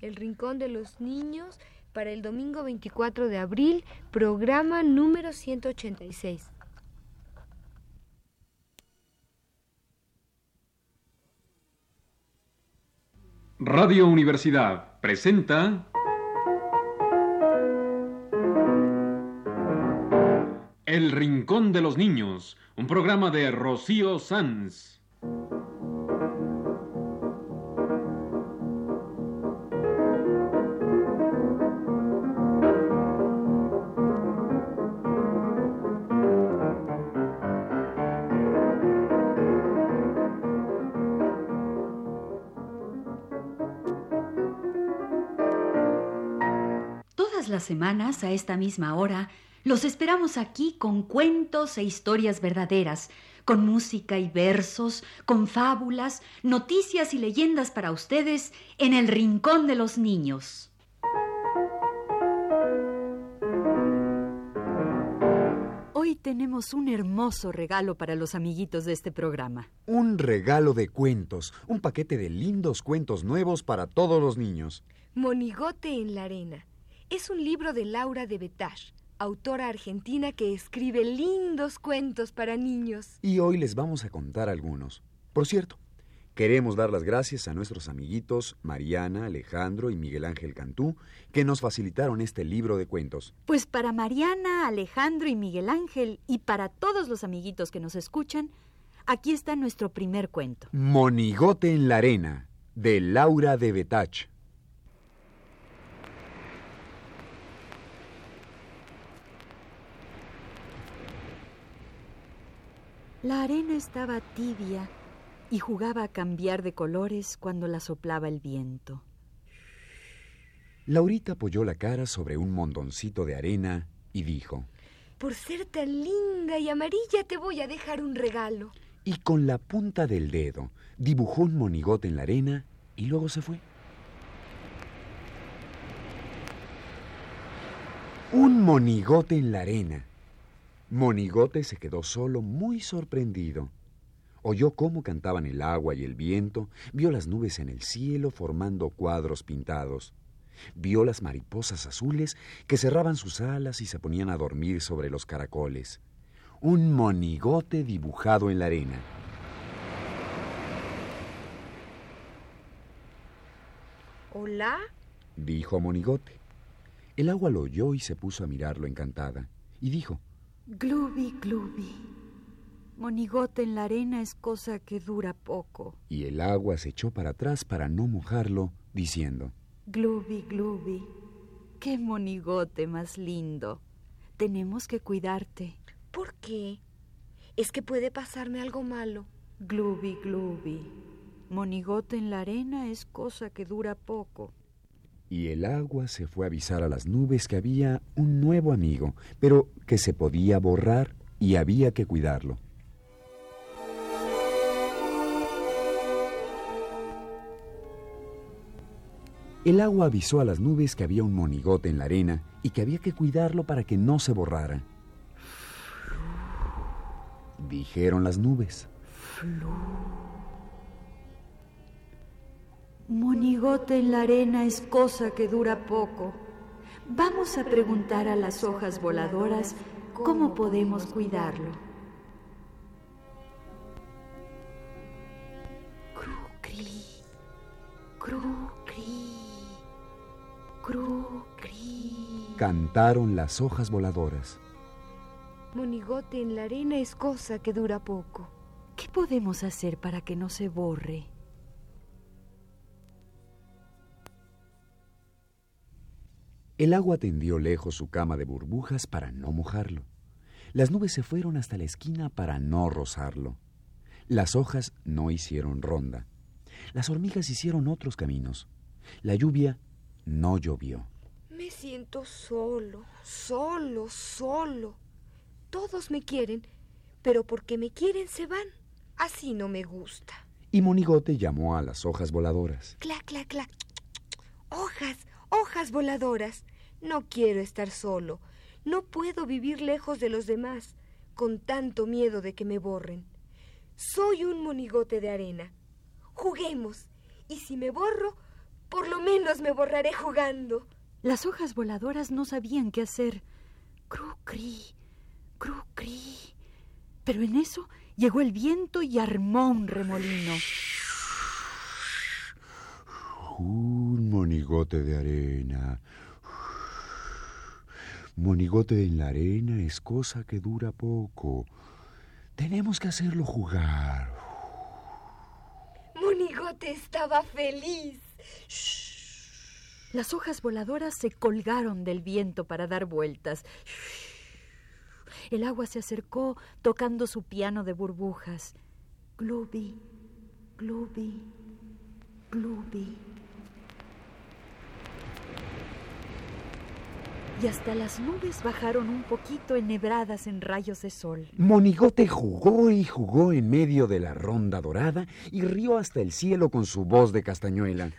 El Rincón de los Niños para el domingo 24 de abril, programa número 186. Radio Universidad presenta El Rincón de los Niños, un programa de Rocío Sanz. Semanas, a esta misma hora, los esperamos aquí con cuentos e historias verdaderas, con música y versos, con fábulas, noticias y leyendas para ustedes en el Rincón de los Niños. Hoy tenemos un hermoso regalo para los amiguitos de este programa. Un regalo de cuentos, un paquete de lindos cuentos nuevos para todos los niños. Monigote en la arena. Es un libro de Laura de Betash, autora argentina que escribe lindos cuentos para niños. Y hoy les vamos a contar algunos. Por cierto, queremos dar las gracias a nuestros amiguitos Mariana, Alejandro y Miguel Ángel Cantú, que nos facilitaron este libro de cuentos. Pues para Mariana, Alejandro y Miguel Ángel y para todos los amiguitos que nos escuchan, aquí está nuestro primer cuento. Monigote en la arena, de Laura de Betach. La arena estaba tibia y jugaba a cambiar de colores cuando la soplaba el viento. Laurita apoyó la cara sobre un mondoncito de arena y dijo, Por ser tan linda y amarilla te voy a dejar un regalo. y con la punta del dedo dibujó un monigote en la arena y luego se fue. Un monigote en la arena. Monigote se quedó solo, muy sorprendido. Oyó cómo cantaban el agua y el viento, vio las nubes en el cielo formando cuadros pintados. Vio las mariposas azules que cerraban sus alas y se ponían a dormir sobre los caracoles. Un monigote dibujado en la arena. ¿Hola? Dijo Monigote. El agua lo oyó y se puso a mirarlo encantada. Y dijo, Glubi, glubi. Monigote en la arena es cosa que dura poco. y el agua se echó para atrás para no mojarlo, diciendo, Glubi, glubi. Qué monigote más lindo. Tenemos que cuidarte. ¿Por qué? Es que puede pasarme algo malo. Glubi, glubi. Monigote en la arena es cosa que dura poco. Y el agua se fue a avisar a las nubes que había un nuevo amigo, pero que se podía borrar y había que cuidarlo. El agua avisó a las nubes que había un monigote en la arena y que había que cuidarlo para que no se borrara. Dijeron las nubes. Monigote en la arena es cosa que dura poco. Vamos a preguntar a las hojas voladoras cómo podemos cuidarlo. Cru-cri, cru-cri, cru-cri. Cantaron las hojas voladoras. Monigote en la arena es cosa que dura poco. ¿Qué podemos hacer para que no se borre? El agua tendió lejos su cama de burbujas para no mojarlo. Las nubes se fueron hasta la esquina para no rozarlo. Las hojas no hicieron ronda. Las hormigas hicieron otros caminos. La lluvia no llovió. Me siento solo, solo, solo. Todos me quieren, pero porque me quieren se van. Así no me gusta. Y Monigote llamó a las hojas voladoras. Clac, clac, clac. Hojas, hojas voladoras. No quiero estar solo. No puedo vivir lejos de los demás, con tanto miedo de que me borren. Soy un monigote de arena. Juguemos. Y si me borro, Por lo menos me borraré jugando. Las hojas voladoras no sabían qué hacer. Cru cri, cru cri. Pero en eso llegó el viento y armó un remolino. Un monigote de arena. Monigote en la arena es cosa que dura poco. Tenemos que hacerlo jugar. Monigote estaba feliz. Las hojas voladoras se colgaron del viento para dar vueltas. El agua se acercó tocando su piano de burbujas. Glubi, glubi, glubi. Y hasta las nubes bajaron un poquito enhebradas en rayos de sol. Monigote jugó y jugó en medio de la ronda dorada y rió hasta el cielo con su voz de castañuela.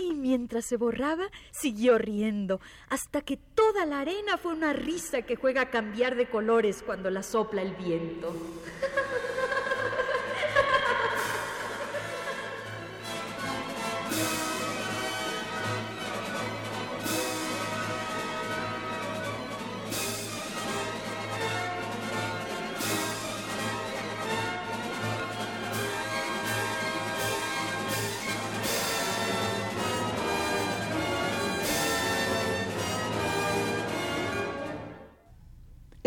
Y mientras se borraba, siguió riendo, hasta que toda la arena fue una risa que juega a cambiar de colores cuando la sopla el viento.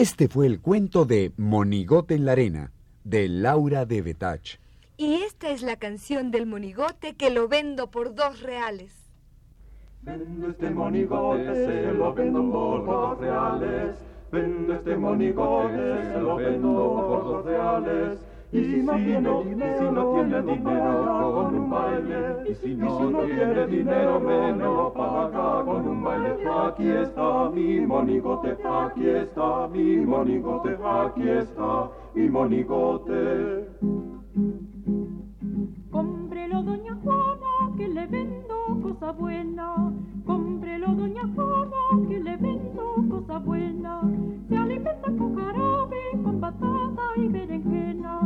Este fue el cuento de Monigote en la arena, de Laura de Betach. Y esta es la canción del monigote que lo vendo por dos reales. Vendo este monigote, se lo vendo por dos reales. Vendo este monigote, se lo vendo por dos reales. Y si no tiene dinero, con un baile. Y si no tiene dinero, me lo paga con un baile. Aquí está mi monigote, aquí está mi monigote, aquí está mi monigote. Cómprelo, doña Juana, que le vendo cosa buena. Cómprelo, doña Juana, que le vendo cosa buena. Se alimenta con jarabe, con batata y berenjena.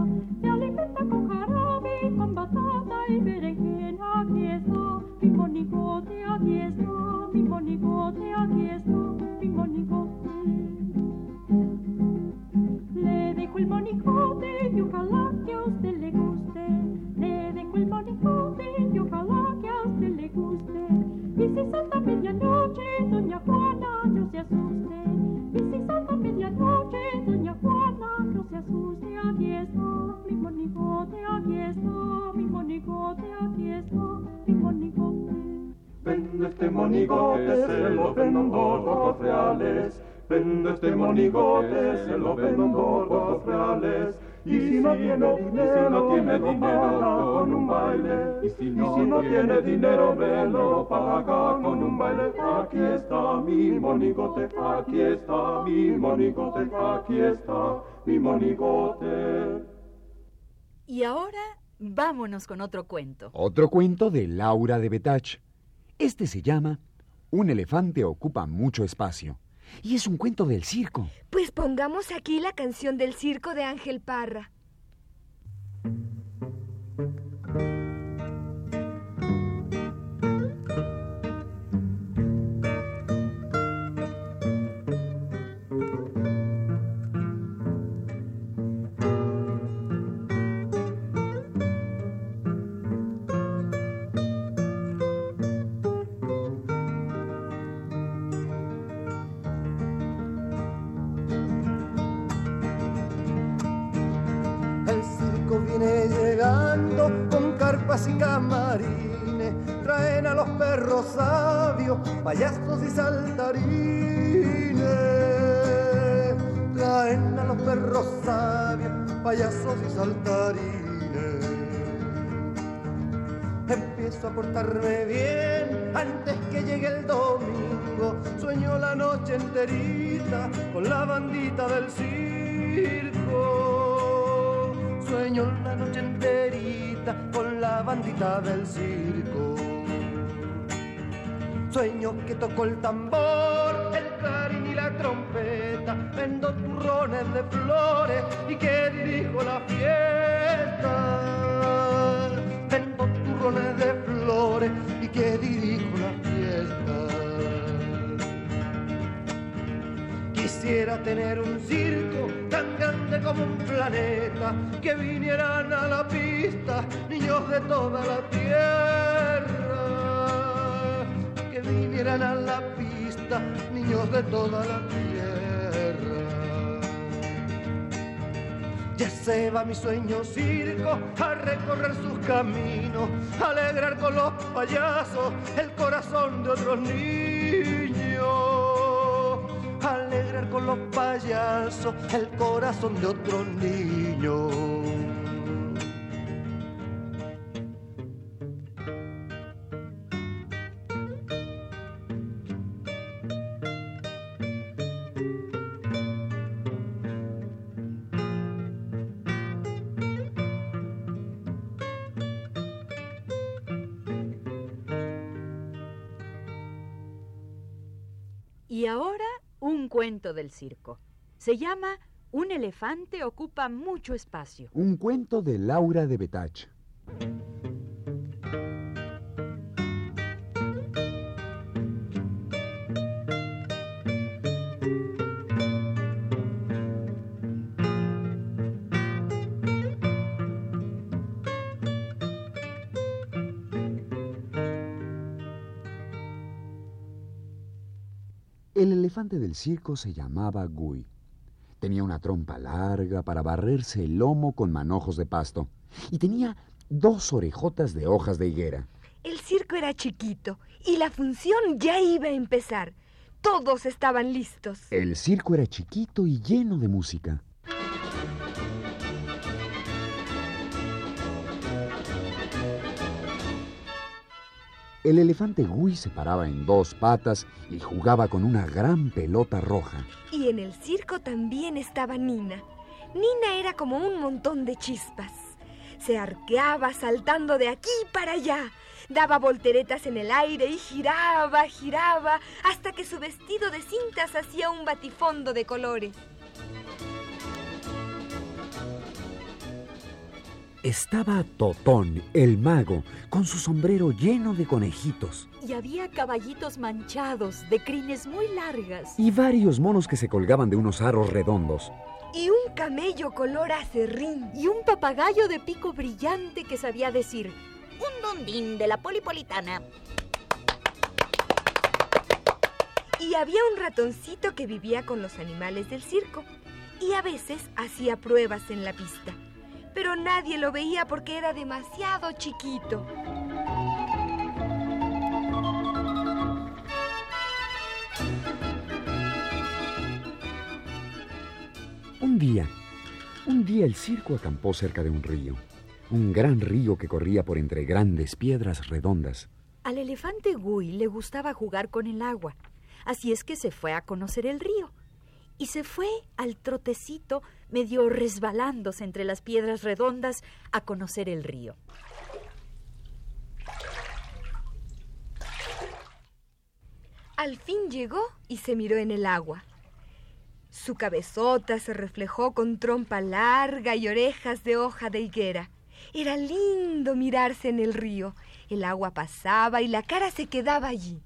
Este monigote, se lo vendo por dos reales. Y si no tiene dinero, no tiene dinero con un baile. Y si no tiene dinero, me lo paga con un baile. Aquí está mi monigote, aquí está mi monigote, aquí está mi monigote. Y ahora vámonos con otro cuento. Otro cuento de Laura de Betach. Este se llama Un elefante ocupa mucho espacio. Y es un cuento del circo. Pues pongamos aquí la canción del circo de Ángel Parra. Con carpas y camarines. Traen a los perros sabios, payasos y saltarines. Traen a los perros sabios, payasos y saltarines. Empiezo a portarme bien antes que llegue el domingo. Sueño la noche enterita con la bandita del circo. Sueño la noche enterita con la bandita del circo. Sueño que toco el tambor, el clarín y la trompeta. Vendo turrones de flores y que dirijo la fiesta. Como un planeta, que vinieran a la pista niños de toda la tierra, que vinieran a la pista niños de toda la tierra. Ya se va mi sueño circo a recorrer sus caminos, alegrar con los payasos el corazón de otros niños. Con los payasos el corazón de otros niños. Y ahora cuento del circo. Se llama Un elefante ocupa mucho espacio. Un cuento de Laura de Betach. Elefante del circo se llamaba Gui. Tenía una trompa larga para barrerse el lomo con manojos de pasto y tenía dos orejotas de hojas de higuera. El circo era chiquito y la función ya iba a empezar. Todos estaban listos. El circo era chiquito y lleno de música. El elefante Gui se paraba en dos patas y jugaba con una gran pelota roja. Y en el circo también estaba Nina. Nina era como un montón de chispas. Se arqueaba saltando de aquí para allá. Daba volteretas en el aire y giraba, giraba, hasta que su vestido de cintas hacía un batifondo de colores. Estaba Totón, el mago, con su sombrero lleno de conejitos Y había caballitos manchados de crines muy largas. y varios monos que se colgaban de unos aros redondos. Y un camello color acerrín. Y un papagayo de pico brillante que sabía decir, Un dondín de la polipolitana. Y había un ratoncito que vivía con los animales del circo. Y a veces hacía pruebas en la pista. Pero nadie lo veía porque era demasiado chiquito. Un día, un día el circo acampó cerca de un río. Un gran río que corría por entre grandes piedras redondas. al elefante Gui le gustaba jugar con el agua. Así es que se fue a conocer el río. Y se fue al trotecito, medio resbalándose entre las piedras redondas, a conocer el río. Al fin llegó y se miró en el agua. Su cabezota se reflejó con trompa larga y orejas de hoja de higuera. Era lindo mirarse en el río. El agua pasaba y la cara se quedaba allí.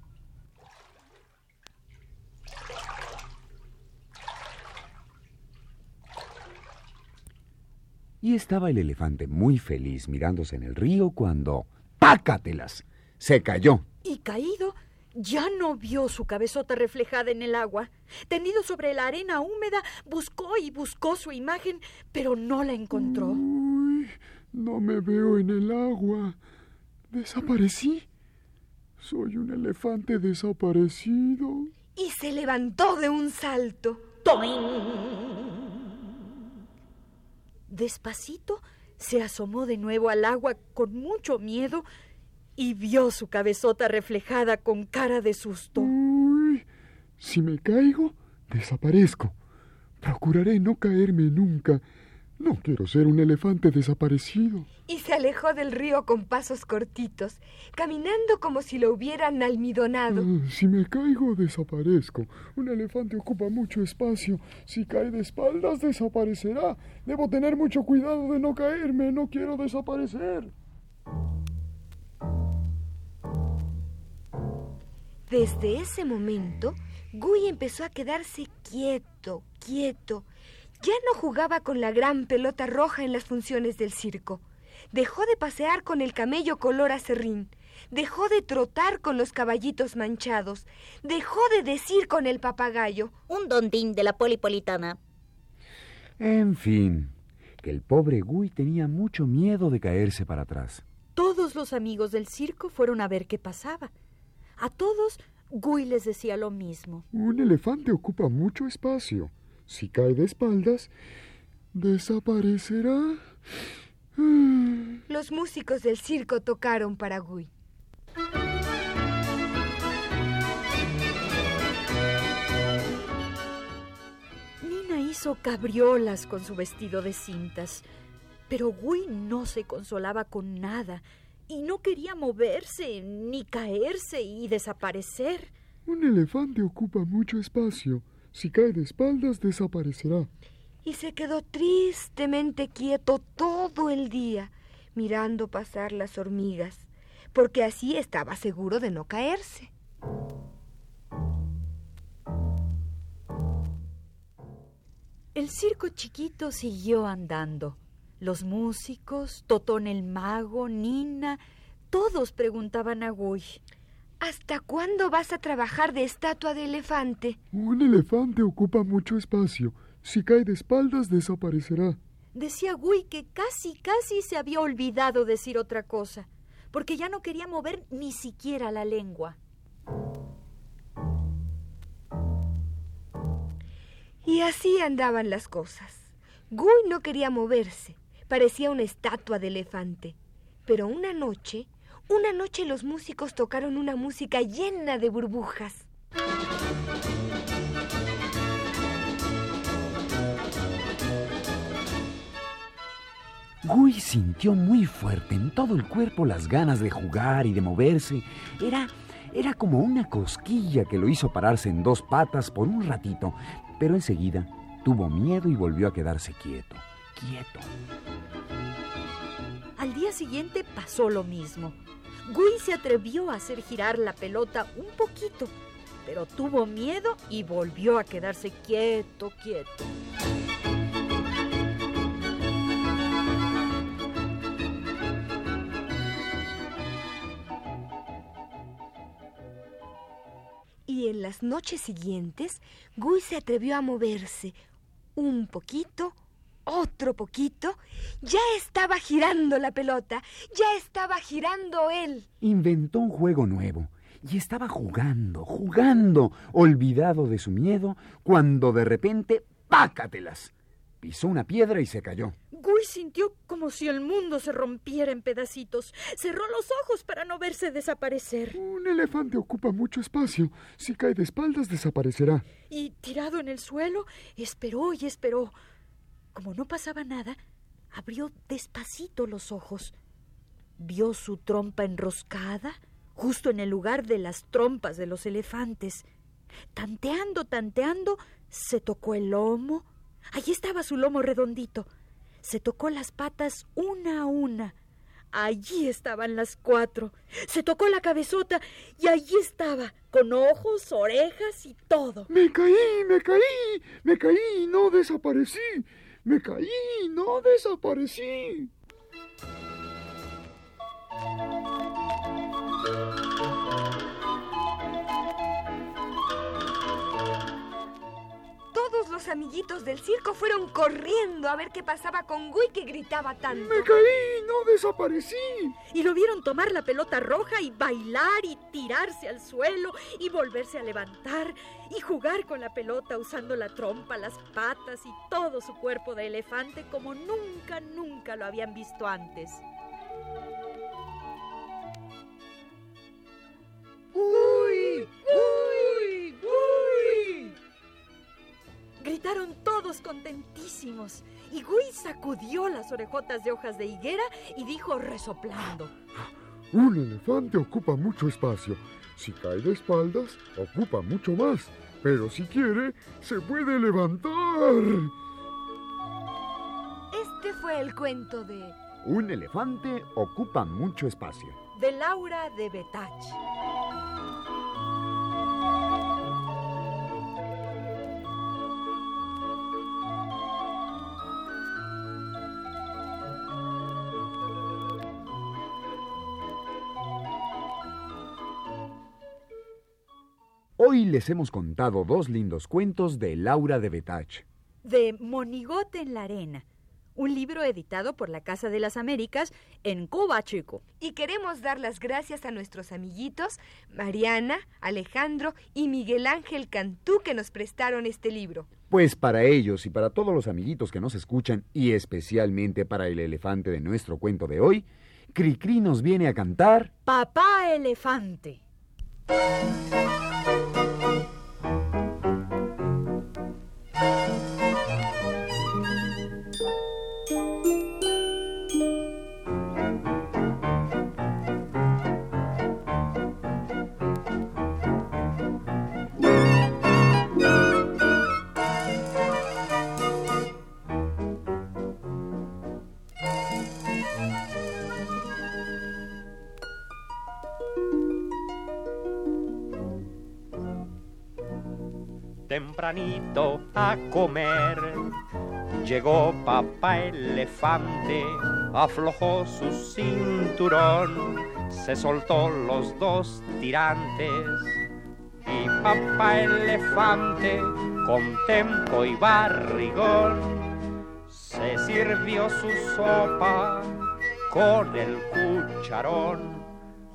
Y estaba el elefante muy feliz mirándose en el río cuando... ¡Pácatelas! Se cayó. Y caído, ya no vio su cabezota reflejada en el agua. Tendido sobre la arena húmeda, buscó y buscó su imagen, pero no la encontró. Uy, no me veo en el agua. Desaparecí. Soy un elefante desaparecido. Y se levantó de un salto. Despacito se asomó de nuevo al agua con mucho miedo y vio su cabezota reflejada con cara de susto. Uy, si me caigo, desaparezco. Procuraré no caerme nunca. No quiero ser un elefante desaparecido. Y se alejó del río con pasos cortitos, caminando como si lo hubieran almidonado. Ah, si me caigo, desaparezco. Un elefante ocupa mucho espacio. Si cae de espaldas, desaparecerá. Debo tener mucho cuidado de no caerme. No quiero desaparecer. Desde ese momento, Guy empezó a quedarse quieto, quieto. Ya no jugaba con la gran pelota roja en las funciones del circo. Dejó de pasear con el camello color acerrín. Dejó de trotar con los caballitos manchados. Dejó de decir con el papagayo. Un dondín de la polipolitana. En fin, que el pobre Guy tenía mucho miedo de caerse para atrás. Todos los amigos del circo fueron a ver qué pasaba. A todos, Guy les decía lo mismo. Un elefante ocupa mucho espacio. Si cae de espaldas, desaparecerá. Los músicos del circo tocaron para Guy. Nina hizo cabriolas con su vestido de cintas, pero Guy no se consolaba con nada y no quería moverse, ni caerse y desaparecer. Un elefante ocupa mucho espacio. Si cae de espaldas, desaparecerá. Y se quedó tristemente quieto todo el día, mirando pasar las hormigas, porque así estaba seguro de no caerse. El circo chiquito siguió andando. Los músicos, Totón el mago, Nina, todos preguntaban a Guy. ¿Hasta cuándo vas a trabajar de estatua de elefante? Un elefante ocupa mucho espacio. Si cae de espaldas, desaparecerá. Decía Guy que casi, casi se había olvidado decir otra cosa, porque ya no quería mover ni siquiera la lengua. Y así andaban las cosas. Guy no quería moverse, parecía una estatua de elefante. Pero una noche, una noche los músicos tocaron una música llena de burbujas. Guy sintió muy fuerte en todo el cuerpo las ganas de jugar y de moverse. Era, era como una cosquilla que lo hizo pararse en dos patas por un ratito, pero enseguida tuvo miedo y volvió a quedarse quieto, quieto. Al día siguiente pasó lo mismo. Guy se atrevió a hacer girar la pelota un poquito, pero tuvo miedo y volvió a quedarse quieto, quieto. Y en las noches siguientes, Guy se atrevió a moverse un poquito, otro poquito. Ya estaba girando la pelota, ya estaba girando él. Inventó un juego nuevo y estaba jugando, jugando, olvidado de su miedo, cuando de repente, ¡pácatelas! Pisó una piedra y se cayó. Guy sintió como si el mundo se rompiera en pedacitos. Cerró los ojos para no verse desaparecer. Un elefante ocupa mucho espacio. Si cae de espaldas, desaparecerá. Y tirado en el suelo, esperó y esperó. Como no pasaba nada, abrió despacito los ojos. Vio su trompa enroscada, justo en el lugar de las trompas de los elefantes. Tanteando, tanteando, se tocó el lomo. Allí estaba su lomo redondito. Se tocó las patas una a una. Allí estaban las cuatro. Se tocó la cabezota y allí estaba, con ojos, orejas y todo. Me caí, me caí, me caí y no desaparecí. Me caí no desaparecí. Todos los amiguitos del circo fueron corriendo a ver qué pasaba con Guy que gritaba tanto. Me caí, no desaparecí. Y lo vieron tomar la pelota roja y bailar y tirarse al suelo y volverse a levantar y jugar con la pelota usando la trompa, las patas y todo su cuerpo de elefante como nunca, nunca lo habían visto antes. ¡Uy! ¡Uy! Gritaron todos contentísimos y Guy sacudió las orejotas de hojas de higuera y dijo resoplando. Un elefante ocupa mucho espacio. Si cae de espaldas, ocupa mucho más. Pero si quiere, se puede levantar. Este fue el cuento de Un elefante ocupa mucho espacio. De Laura de Betach. Hoy les hemos contado dos lindos cuentos de Laura de Betach. De Monigote en la Arena, un libro editado por la Casa de las Américas en Cuba, chico. Y queremos dar las gracias a nuestros amiguitos Mariana, Alejandro y Miguel Ángel Cantú que nos prestaron este libro. Pues para ellos y para todos los amiguitos que nos escuchan, y especialmente para el elefante de nuestro cuento de hoy, Cricri nos viene a cantar Papá Elefante. A comer. Llegó papá elefante, aflojó su cinturón, se soltó los dos tirantes. Y papá elefante, con tempo y barrigón, se sirvió su sopa con el cucharón.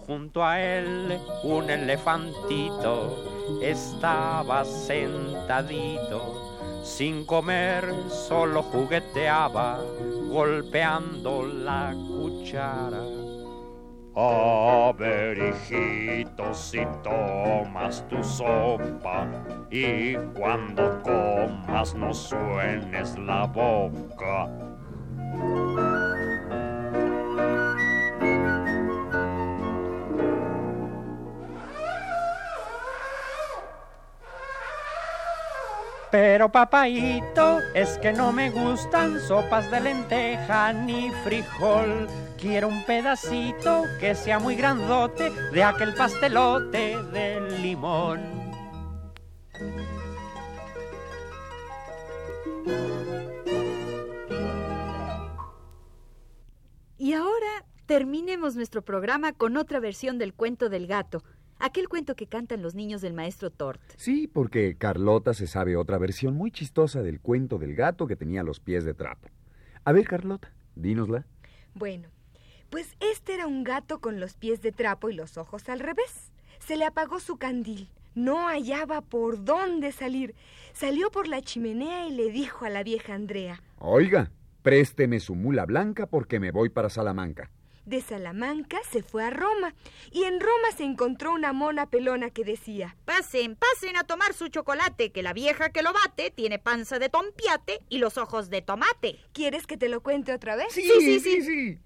Junto a él un elefantito estaba sentadito, sin comer, solo jugueteaba, golpeando la cuchara. A ver, hijito, si tomas tu sopa y cuando comas no suenes la boca. Pero papaito, es que no me gustan sopas de lenteja ni frijol. Quiero un pedacito que sea muy grandote de aquel pastelote de limón. Y ahora terminemos nuestro programa con otra versión del cuento del gato. Aquel cuento que cantan los niños del maestro Tort. Sí, porque Carlota se sabe otra versión muy chistosa del cuento del gato que tenía los pies de trapo. A ver, Carlota, dínosla. Bueno, pues este era un gato con los pies de trapo y los ojos al revés. Se le apagó su candil. No hallaba por dónde salir. Salió por la chimenea y le dijo a la vieja Andrea. Oiga, présteme su mula blanca porque me voy para Salamanca. De Salamanca se fue a Roma y en Roma se encontró una mona pelona que decía Pasen, pasen a tomar su chocolate, que la vieja que lo bate tiene panza de tompiate y los ojos de tomate. ¿Quieres que te lo cuente otra vez? Sí, sí, sí, sí.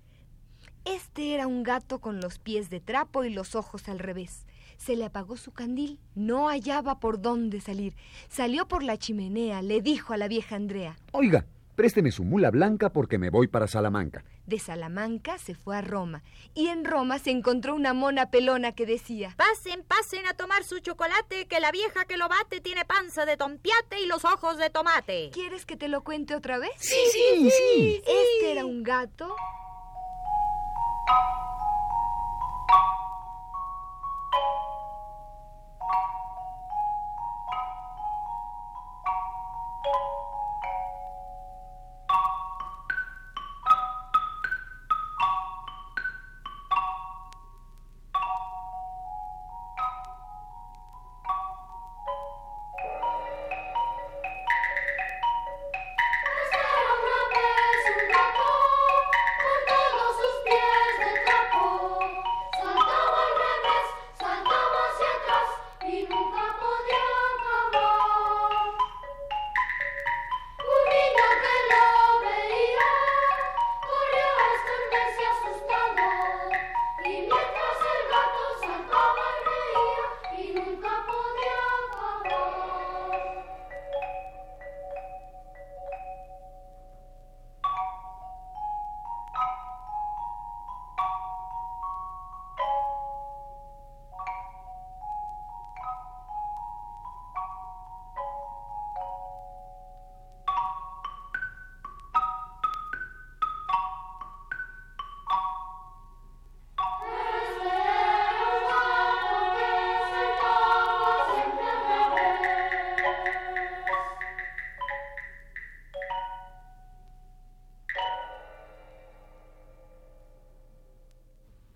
Este era un gato con los pies de trapo y los ojos al revés. Se le apagó su candil, no hallaba por dónde salir. Salió por la chimenea, le dijo a la vieja Andrea. Oiga, présteme su mula blanca porque me voy para Salamanca. De Salamanca se fue a Roma y en Roma se encontró una mona pelona que decía Pasen, pasen a tomar su chocolate, que la vieja que lo bate tiene panza de tompiate y los ojos de tomate. ¿Quieres que te lo cuente otra vez? Sí, sí, sí. Este era un gato Era un gato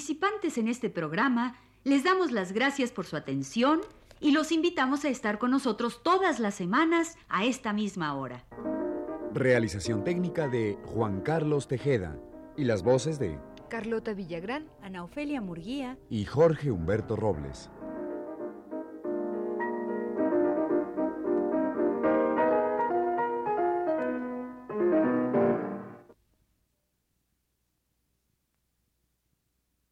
Participantes en este programa les damos las gracias por su atención y los invitamos a estar con nosotros todas las semanas a esta misma hora. Realización técnica de Juan Carlos Tejeda y las voces de Carlota Villagrán. Ana Ofelia Murguía. y Jorge Humberto Robles.